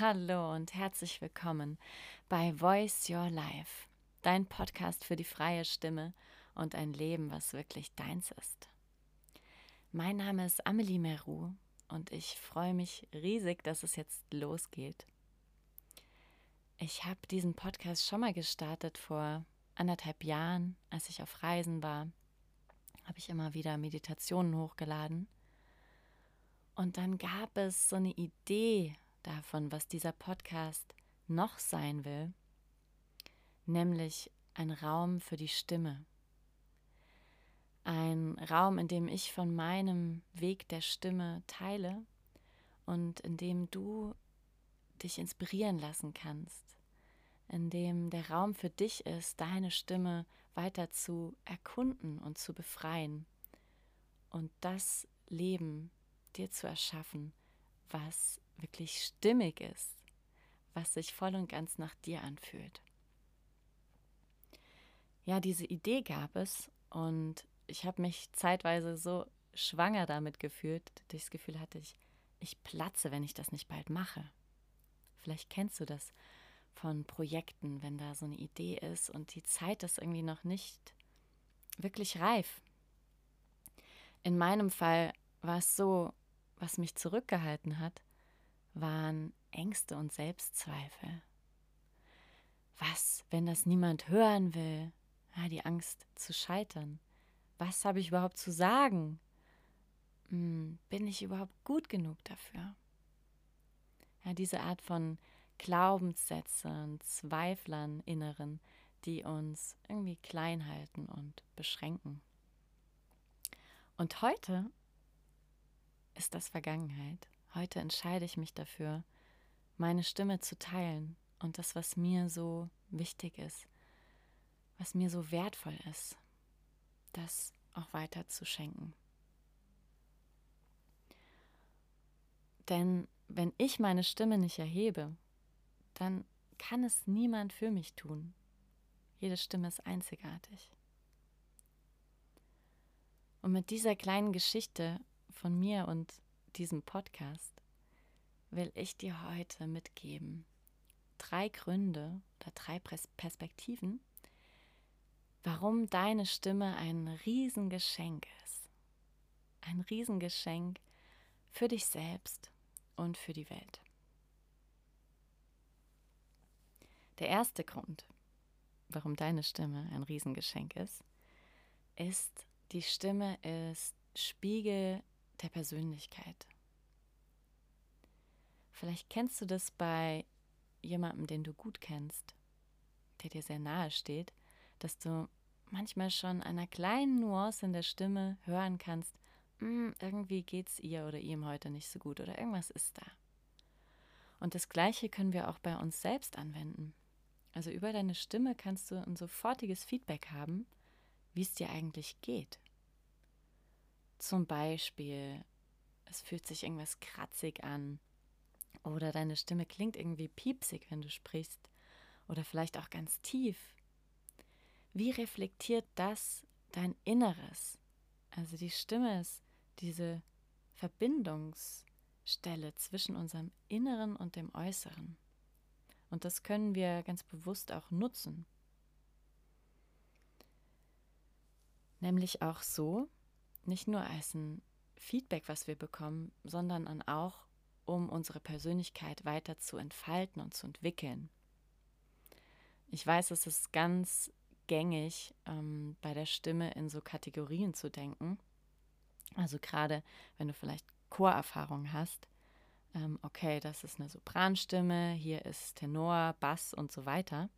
Hallo und herzlich willkommen bei Voice Your Life, dein Podcast für die freie Stimme und ein Leben, was wirklich deins ist. Mein Name ist Amelie Meru und ich freue mich riesig, dass es jetzt losgeht. Ich habe diesen Podcast schon mal gestartet vor anderthalb Jahren, als ich auf Reisen war, habe ich immer wieder Meditationen hochgeladen. Und dann gab es so eine Idee davon, was dieser Podcast noch sein will, nämlich ein Raum für die Stimme. Ein Raum, in dem ich von meinem Weg der Stimme teile und in dem du dich inspirieren lassen kannst, in dem der Raum für dich ist, deine Stimme weiter zu erkunden und zu befreien und das Leben dir zu erschaffen, was wirklich stimmig ist, was sich voll und ganz nach dir anfühlt. Ja, diese Idee gab es und ich habe mich zeitweise so schwanger damit gefühlt, dass ich das Gefühl hatte, ich, ich platze, wenn ich das nicht bald mache. Vielleicht kennst du das von Projekten, wenn da so eine Idee ist und die Zeit ist irgendwie noch nicht wirklich reif. In meinem Fall war es so, was mich zurückgehalten hat, waren Ängste und Selbstzweifel. Was, wenn das niemand hören will? Ja, die Angst zu scheitern. Was habe ich überhaupt zu sagen? Hm, bin ich überhaupt gut genug dafür? Ja, diese Art von Glaubenssätzen, Zweiflern inneren, die uns irgendwie klein halten und beschränken. Und heute ist das Vergangenheit. Heute entscheide ich mich dafür, meine Stimme zu teilen und das, was mir so wichtig ist, was mir so wertvoll ist, das auch weiter zu schenken. Denn wenn ich meine Stimme nicht erhebe, dann kann es niemand für mich tun. Jede Stimme ist einzigartig. Und mit dieser kleinen Geschichte von mir und diesem Podcast will ich dir heute mitgeben drei Gründe oder drei Perspektiven, warum deine Stimme ein Riesengeschenk ist. Ein Riesengeschenk für dich selbst und für die Welt. Der erste Grund, warum deine Stimme ein Riesengeschenk ist, ist, die Stimme ist Spiegel der Persönlichkeit. Vielleicht kennst du das bei jemandem, den du gut kennst, der dir sehr nahe steht, dass du manchmal schon einer kleinen Nuance in der Stimme hören kannst, hm, irgendwie es ihr oder ihm heute nicht so gut oder irgendwas ist da. Und das Gleiche können wir auch bei uns selbst anwenden. Also über deine Stimme kannst du ein sofortiges Feedback haben, wie es dir eigentlich geht. Zum Beispiel, es fühlt sich irgendwas kratzig an oder deine Stimme klingt irgendwie piepsig, wenn du sprichst oder vielleicht auch ganz tief. Wie reflektiert das dein Inneres? Also die Stimme ist diese Verbindungsstelle zwischen unserem Inneren und dem Äußeren. Und das können wir ganz bewusst auch nutzen. Nämlich auch so, nicht nur als ein Feedback, was wir bekommen, sondern auch, um unsere Persönlichkeit weiter zu entfalten und zu entwickeln. Ich weiß, es ist ganz gängig, ähm, bei der Stimme in so Kategorien zu denken. Also gerade wenn du vielleicht Chorerfahrung hast, ähm, okay, das ist eine Sopranstimme, hier ist Tenor, Bass und so weiter.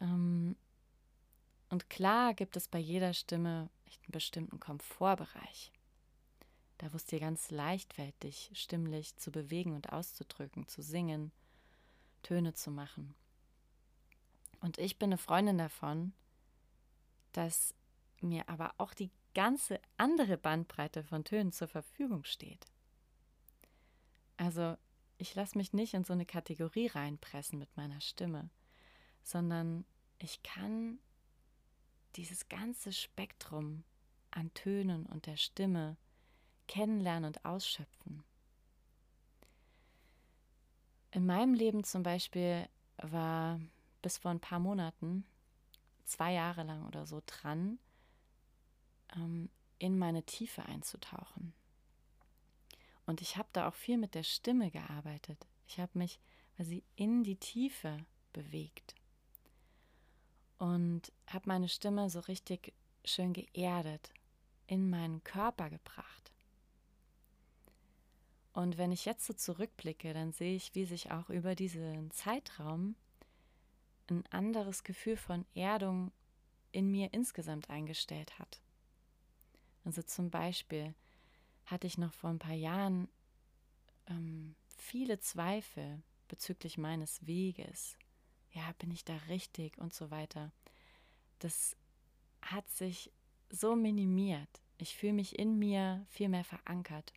Ähm, und klar gibt es bei jeder Stimme einen bestimmten Komfortbereich. Da wo es dir ganz leicht fällt, dich stimmlich zu bewegen und auszudrücken, zu singen, Töne zu machen. Und ich bin eine Freundin davon, dass mir aber auch die ganze andere Bandbreite von Tönen zur Verfügung steht. Also ich lasse mich nicht in so eine Kategorie reinpressen mit meiner Stimme, sondern ich kann dieses ganze Spektrum an Tönen und der Stimme kennenlernen und ausschöpfen. In meinem Leben zum Beispiel war bis vor ein paar Monaten, zwei Jahre lang oder so dran, ähm, in meine Tiefe einzutauchen. Und ich habe da auch viel mit der Stimme gearbeitet. Ich habe mich quasi in die Tiefe bewegt und habe meine Stimme so richtig schön geerdet, in meinen Körper gebracht. Und wenn ich jetzt so zurückblicke, dann sehe ich, wie sich auch über diesen Zeitraum ein anderes Gefühl von Erdung in mir insgesamt eingestellt hat. Also zum Beispiel hatte ich noch vor ein paar Jahren ähm, viele Zweifel bezüglich meines Weges. Ja, bin ich da richtig und so weiter. Das hat sich so minimiert. Ich fühle mich in mir viel mehr verankert.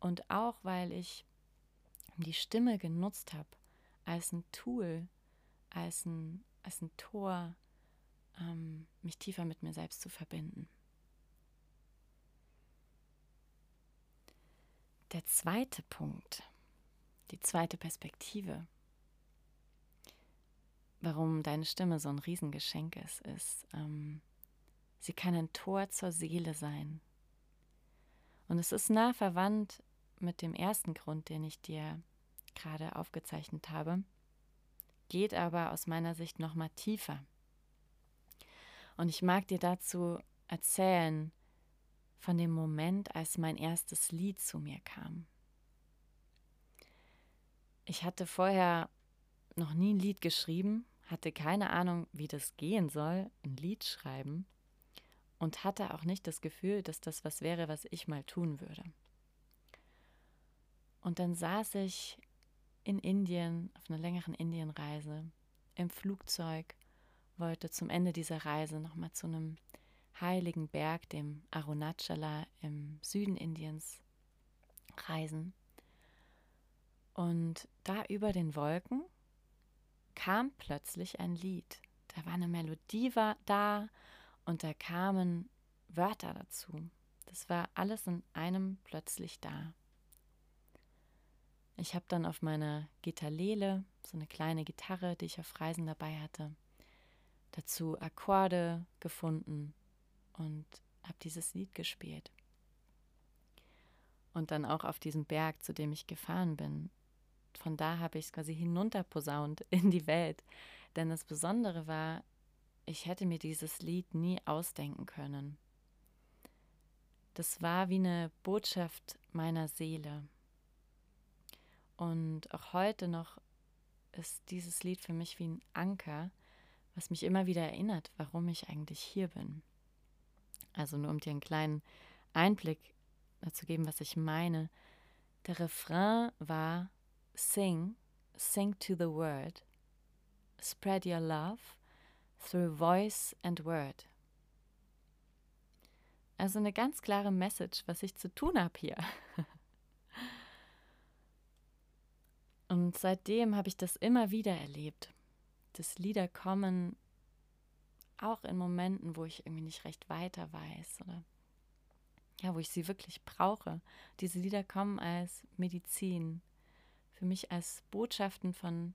Und auch weil ich die Stimme genutzt habe als ein Tool, als ein, als ein Tor, ähm, mich tiefer mit mir selbst zu verbinden. Der zweite Punkt, die zweite Perspektive, warum deine Stimme so ein Riesengeschenk ist, ist, ähm, sie kann ein Tor zur Seele sein. Und es ist nah verwandt mit dem ersten Grund, den ich dir gerade aufgezeichnet habe, geht aber aus meiner Sicht noch mal tiefer. Und ich mag dir dazu erzählen von dem Moment, als mein erstes Lied zu mir kam. Ich hatte vorher noch nie ein Lied geschrieben, hatte keine Ahnung, wie das gehen soll, ein Lied schreiben und hatte auch nicht das Gefühl, dass das was wäre, was ich mal tun würde. Und dann saß ich in Indien auf einer längeren Indienreise im Flugzeug, wollte zum Ende dieser Reise nochmal zu einem heiligen Berg, dem Arunachala im Süden Indiens, reisen. Und da über den Wolken kam plötzlich ein Lied. Da war eine Melodie war da und da kamen Wörter dazu. Das war alles in einem plötzlich da. Ich habe dann auf meiner Gitarlele, so eine kleine Gitarre, die ich auf Reisen dabei hatte, dazu Akkorde gefunden und habe dieses Lied gespielt. Und dann auch auf diesem Berg, zu dem ich gefahren bin. Von da habe ich es quasi hinunterposaunt in die Welt. Denn das Besondere war, ich hätte mir dieses Lied nie ausdenken können. Das war wie eine Botschaft meiner Seele. Und auch heute noch ist dieses Lied für mich wie ein Anker, was mich immer wieder erinnert, warum ich eigentlich hier bin. Also nur um dir einen kleinen Einblick zu geben, was ich meine. Der Refrain war Sing, sing to the word, spread your love through voice and word. Also eine ganz klare Message, was ich zu tun habe hier. Und seitdem habe ich das immer wieder erlebt, dass Lieder kommen, auch in Momenten, wo ich irgendwie nicht recht weiter weiß oder ja, wo ich sie wirklich brauche. Diese Lieder kommen als Medizin, für mich als Botschaften von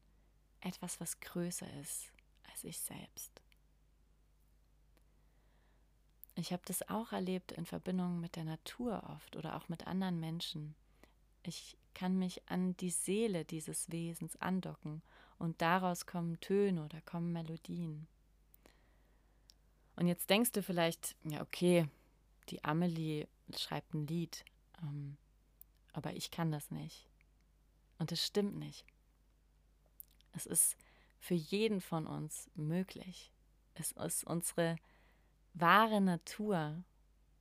etwas, was größer ist als ich selbst. Ich habe das auch erlebt in Verbindung mit der Natur oft oder auch mit anderen Menschen. Ich kann mich an die Seele dieses Wesens andocken und daraus kommen Töne oder kommen Melodien. Und jetzt denkst du vielleicht, ja, okay, die Amelie schreibt ein Lied, ähm, aber ich kann das nicht. Und es stimmt nicht. Es ist für jeden von uns möglich. Es ist unsere wahre Natur,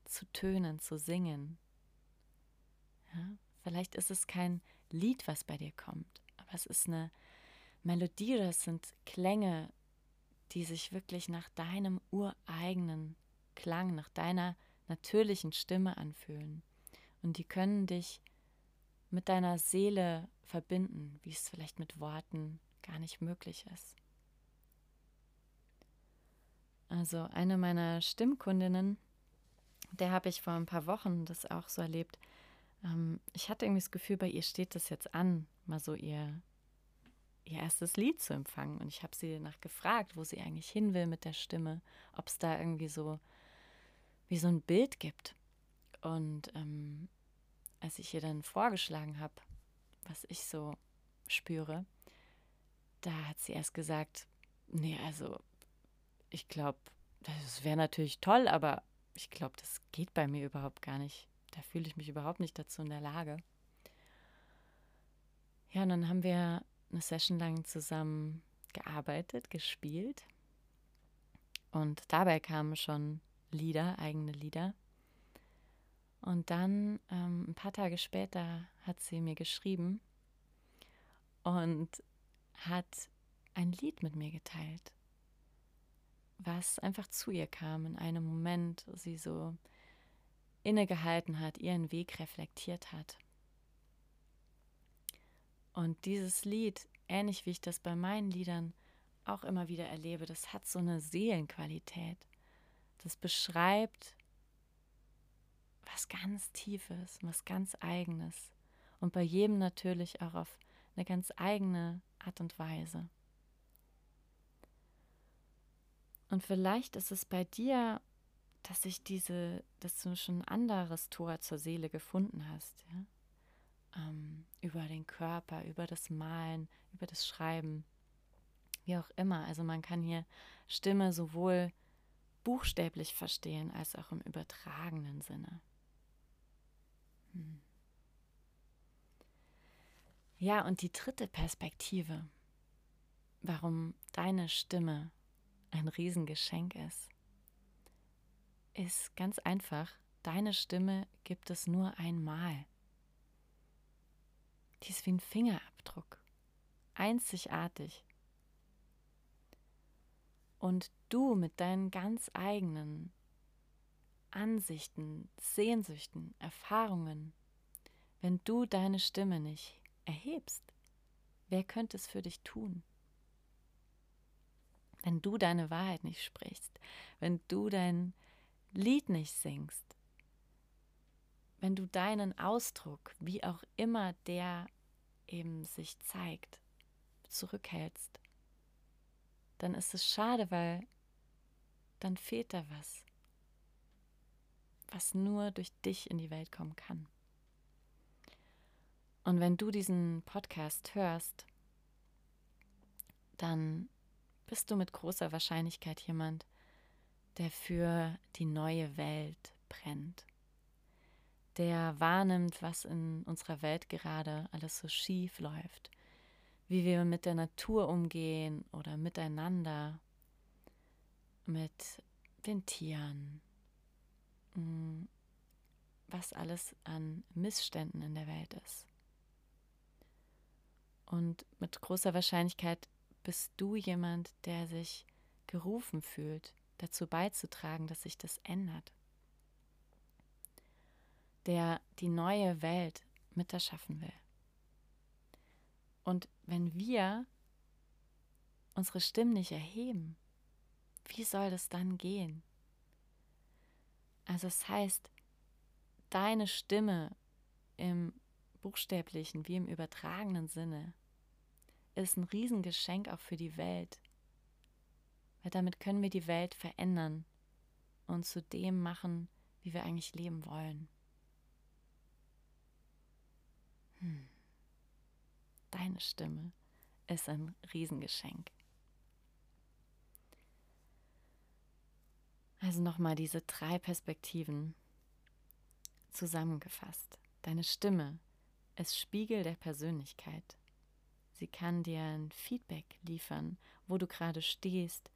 zu tönen, zu singen. Ja? Vielleicht ist es kein Lied, was bei dir kommt, aber es ist eine Melodie, das sind Klänge, die sich wirklich nach deinem ureigenen Klang, nach deiner natürlichen Stimme anfühlen. Und die können dich mit deiner Seele verbinden, wie es vielleicht mit Worten gar nicht möglich ist. Also eine meiner Stimmkundinnen, der habe ich vor ein paar Wochen das auch so erlebt, ähm, ich hatte irgendwie das Gefühl, bei ihr steht das jetzt an, mal so ihr ihr erstes Lied zu empfangen. Und ich habe sie danach gefragt, wo sie eigentlich hin will mit der Stimme, ob es da irgendwie so wie so ein Bild gibt. Und ähm, als ich ihr dann vorgeschlagen habe, was ich so spüre, da hat sie erst gesagt, nee, also ich glaube, das wäre natürlich toll, aber ich glaube, das geht bei mir überhaupt gar nicht. Da fühle ich mich überhaupt nicht dazu in der Lage. Ja, und dann haben wir eine Session lang zusammen gearbeitet, gespielt. Und dabei kamen schon Lieder, eigene Lieder. Und dann, ähm, ein paar Tage später, hat sie mir geschrieben und hat ein Lied mit mir geteilt, was einfach zu ihr kam in einem Moment, wo sie so innegehalten hat, ihren Weg reflektiert hat. Und dieses Lied, ähnlich wie ich das bei meinen Liedern auch immer wieder erlebe, das hat so eine Seelenqualität. Das beschreibt was ganz Tiefes, was ganz Eigenes. Und bei jedem natürlich auch auf eine ganz eigene Art und Weise. Und vielleicht ist es bei dir, dass sich diese, dass du schon ein anderes Tor zur Seele gefunden hast, ja? ähm, über den Körper, über das Malen, über das Schreiben, wie auch immer. Also man kann hier Stimme sowohl buchstäblich verstehen als auch im übertragenen Sinne. Hm. Ja, und die dritte Perspektive, warum deine Stimme ein Riesengeschenk ist, ist ganz einfach, deine Stimme gibt es nur einmal. Die ist wie ein Fingerabdruck, einzigartig. Und du mit deinen ganz eigenen Ansichten, Sehnsüchten, Erfahrungen, wenn du deine Stimme nicht erhebst, wer könnte es für dich tun? Wenn du deine Wahrheit nicht sprichst, wenn du dein Lied nicht singst, wenn du deinen Ausdruck, wie auch immer der eben sich zeigt, zurückhältst, dann ist es schade, weil dann fehlt da was, was nur durch dich in die Welt kommen kann. Und wenn du diesen Podcast hörst, dann bist du mit großer Wahrscheinlichkeit jemand, der für die neue Welt brennt, der wahrnimmt, was in unserer Welt gerade alles so schief läuft, wie wir mit der Natur umgehen oder miteinander, mit den Tieren, was alles an Missständen in der Welt ist. Und mit großer Wahrscheinlichkeit bist du jemand, der sich gerufen fühlt, dazu beizutragen, dass sich das ändert. Der die neue Welt mit erschaffen will. Und wenn wir unsere Stimmen nicht erheben, wie soll das dann gehen? Also es das heißt, deine Stimme im buchstäblichen wie im übertragenen Sinne ist ein Riesengeschenk auch für die Welt. Weil damit können wir die Welt verändern und zu dem machen, wie wir eigentlich leben wollen. Hm. Deine Stimme ist ein Riesengeschenk. Also nochmal diese drei Perspektiven zusammengefasst. Deine Stimme ist Spiegel der Persönlichkeit. Sie kann dir ein Feedback liefern, wo du gerade stehst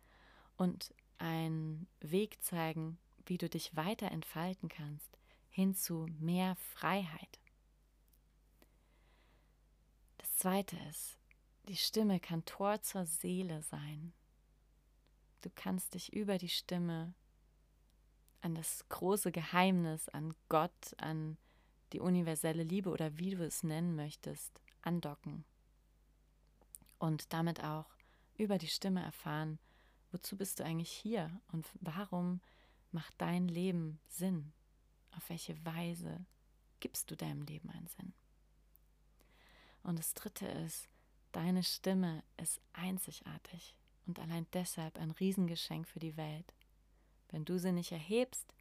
und einen Weg zeigen, wie du dich weiter entfalten kannst, hin zu mehr Freiheit. Das Zweite ist, die Stimme kann Tor zur Seele sein. Du kannst dich über die Stimme an das große Geheimnis, an Gott, an die universelle Liebe oder wie du es nennen möchtest, andocken und damit auch über die Stimme erfahren, wozu bist du eigentlich hier und warum macht dein Leben Sinn? Auf welche Weise gibst du deinem Leben einen Sinn? Und das Dritte ist, Deine Stimme ist einzigartig und allein deshalb ein Riesengeschenk für die Welt. Wenn du sie nicht erhebst,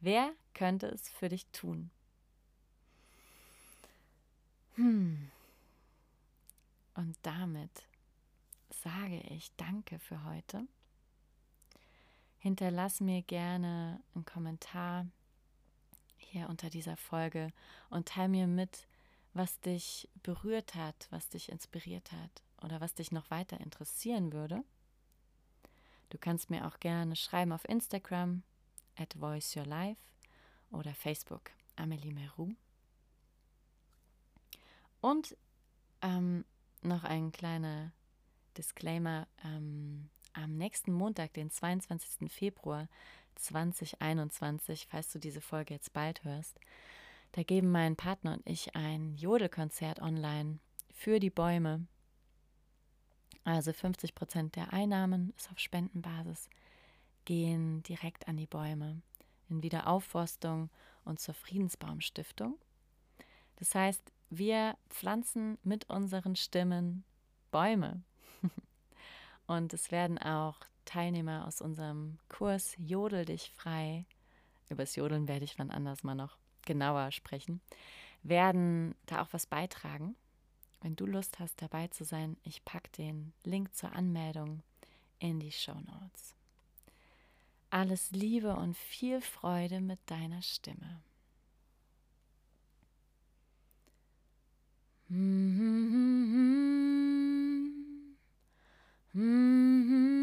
wer könnte es für dich tun? Hm. Und damit sage ich Danke für heute. Hinterlass mir gerne einen Kommentar hier unter dieser Folge und teile mir mit, was dich berührt hat, was dich inspiriert hat oder was dich noch weiter interessieren würde. Du kannst mir auch gerne schreiben auf Instagram at voiceyourlife oder Facebook Amelie Meru. Und ähm, noch ein kleiner Disclaimer. Ähm, am nächsten Montag, den 22. Februar 2021, falls du diese Folge jetzt bald hörst, da geben mein Partner und ich ein Jodelkonzert online für die Bäume. Also 50 Prozent der Einnahmen ist auf Spendenbasis, gehen direkt an die Bäume in Wiederaufforstung und zur Friedensbaumstiftung. Das heißt, wir pflanzen mit unseren Stimmen Bäume. und es werden auch Teilnehmer aus unserem Kurs Jodel dich frei, über das Jodeln werde ich wann anders mal noch genauer sprechen, werden da auch was beitragen. Wenn du Lust hast, dabei zu sein, ich packe den Link zur Anmeldung in die Show Notes. Alles Liebe und viel Freude mit deiner Stimme. Mm-hmm. Mm-hmm.